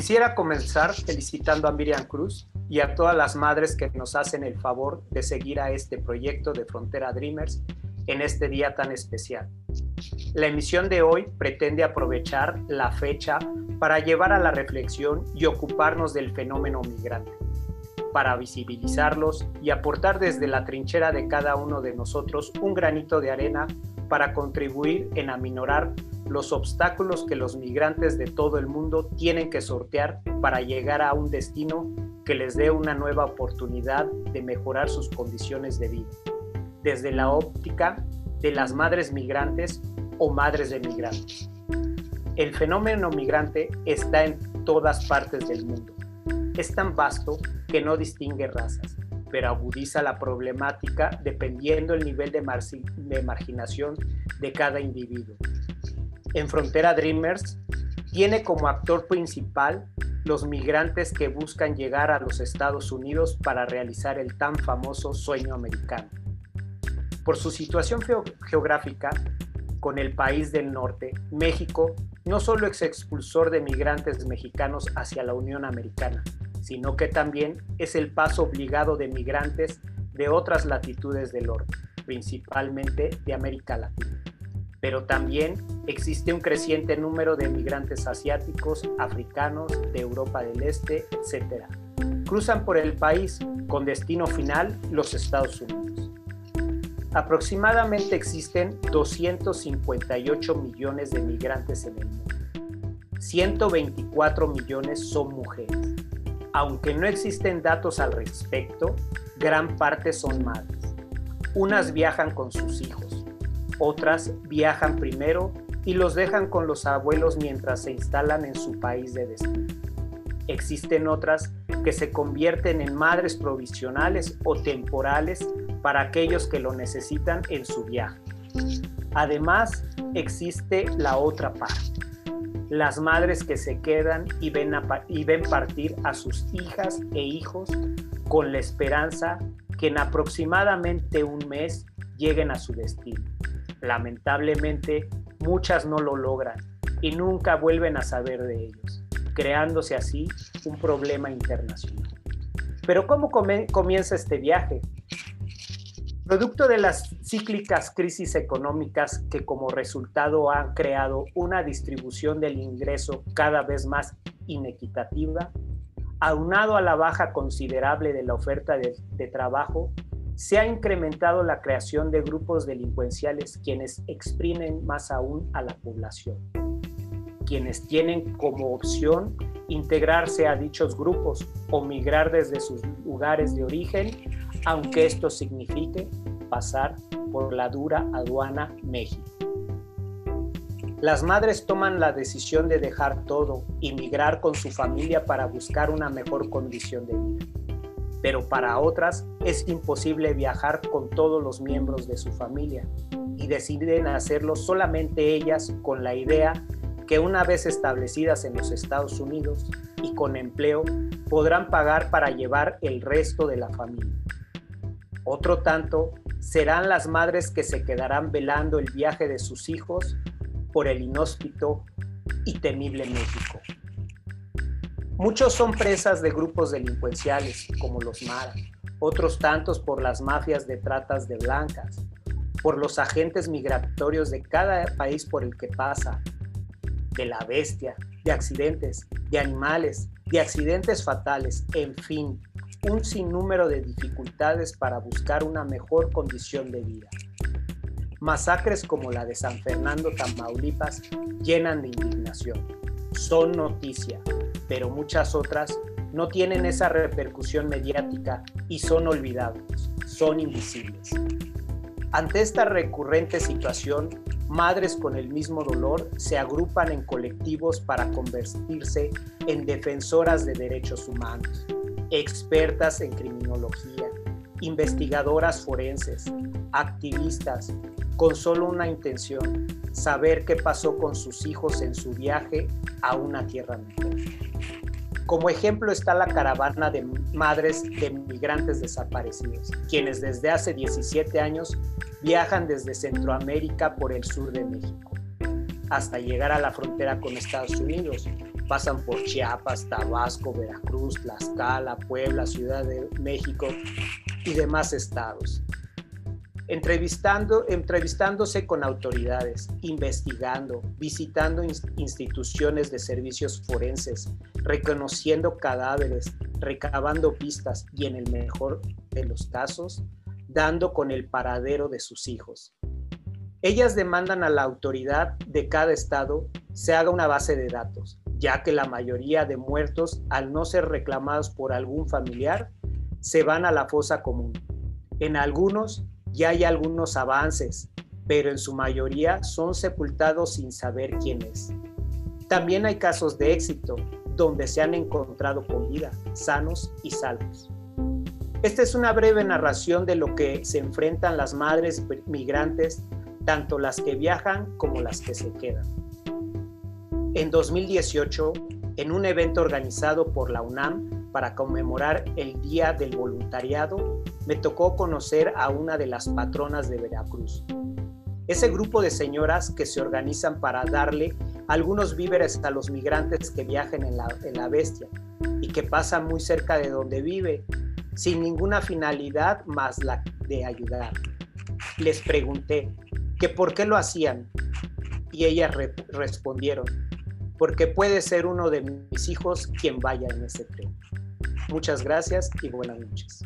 Quisiera comenzar felicitando a Miriam Cruz y a todas las madres que nos hacen el favor de seguir a este proyecto de Frontera Dreamers en este día tan especial. La emisión de hoy pretende aprovechar la fecha para llevar a la reflexión y ocuparnos del fenómeno migrante, para visibilizarlos y aportar desde la trinchera de cada uno de nosotros un granito de arena para contribuir en aminorar los obstáculos que los migrantes de todo el mundo tienen que sortear para llegar a un destino que les dé una nueva oportunidad de mejorar sus condiciones de vida, desde la óptica de las madres migrantes o madres de migrantes. El fenómeno migrante está en todas partes del mundo. Es tan vasto que no distingue razas, pero agudiza la problemática dependiendo el nivel de, de marginación de cada individuo. En Frontera Dreamers tiene como actor principal los migrantes que buscan llegar a los Estados Unidos para realizar el tan famoso sueño americano. Por su situación geográfica con el país del norte, México no solo es expulsor de migrantes mexicanos hacia la Unión Americana, sino que también es el paso obligado de migrantes de otras latitudes del orbe, principalmente de América Latina. Pero también existe un creciente número de migrantes asiáticos, africanos, de Europa del Este, etc. Cruzan por el país con destino final los Estados Unidos. Aproximadamente existen 258 millones de migrantes en el mundo. 124 millones son mujeres aunque no existen datos al respecto, gran parte son madres. Unas viajan con sus hijos, otras viajan primero y los dejan con los abuelos mientras se instalan en su país de destino. Existen otras que se convierten en madres provisionales o temporales para aquellos que lo necesitan en su viaje. Además, existe la otra parte las madres que se quedan y ven, y ven partir a sus hijas e hijos con la esperanza que en aproximadamente un mes lleguen a su destino. Lamentablemente, muchas no lo logran y nunca vuelven a saber de ellos, creándose así un problema internacional. Pero ¿cómo comienza este viaje? Producto de las cíclicas crisis económicas que como resultado han creado una distribución del ingreso cada vez más inequitativa, aunado a la baja considerable de la oferta de, de trabajo, se ha incrementado la creación de grupos delincuenciales quienes exprimen más aún a la población, quienes tienen como opción integrarse a dichos grupos o migrar desde sus lugares de origen aunque esto signifique pasar por la dura aduana México. Las madres toman la decisión de dejar todo y migrar con su familia para buscar una mejor condición de vida. Pero para otras es imposible viajar con todos los miembros de su familia y deciden hacerlo solamente ellas con la idea que una vez establecidas en los Estados Unidos y con empleo podrán pagar para llevar el resto de la familia. Otro tanto serán las madres que se quedarán velando el viaje de sus hijos por el inhóspito y temible México. Muchos son presas de grupos delincuenciales, como los Mara, otros tantos por las mafias de tratas de blancas, por los agentes migratorios de cada país por el que pasa, de la bestia, de accidentes, de animales, de accidentes fatales, en fin, un sinnúmero de dificultades para buscar una mejor condición de vida. Masacres como la de San Fernando, Tamaulipas, llenan de indignación. Son noticia, pero muchas otras no tienen esa repercusión mediática y son olvidables, son invisibles. Ante esta recurrente situación, madres con el mismo dolor se agrupan en colectivos para convertirse en defensoras de derechos humanos expertas en criminología, investigadoras forenses, activistas, con solo una intención, saber qué pasó con sus hijos en su viaje a una tierra mejor. Como ejemplo está la caravana de madres de migrantes desaparecidos, quienes desde hace 17 años viajan desde Centroamérica por el sur de México, hasta llegar a la frontera con Estados Unidos, pasan por Chiapas, Tabasco, Veracruz, Tlaxcala, Puebla, Ciudad de México y demás estados. Entrevistando, entrevistándose con autoridades, investigando, visitando instituciones de servicios forenses, reconociendo cadáveres, recabando pistas y en el mejor de los casos, dando con el paradero de sus hijos. Ellas demandan a la autoridad de cada estado se haga una base de datos, ya que la mayoría de muertos, al no ser reclamados por algún familiar, se van a la fosa común. En algunos ya hay algunos avances, pero en su mayoría son sepultados sin saber quién es. También hay casos de éxito, donde se han encontrado con vida, sanos y salvos. Esta es una breve narración de lo que se enfrentan las madres migrantes, tanto las que viajan como las que se quedan. En 2018, en un evento organizado por la UNAM para conmemorar el Día del Voluntariado, me tocó conocer a una de las patronas de Veracruz. Ese grupo de señoras que se organizan para darle algunos víveres a los migrantes que viajen en la, en la bestia y que pasan muy cerca de donde vive, sin ninguna finalidad más la de ayudar. Les pregunté que por qué lo hacían y ellas respondieron, porque puede ser uno de mis hijos quien vaya en ese tren. Muchas gracias y buenas noches.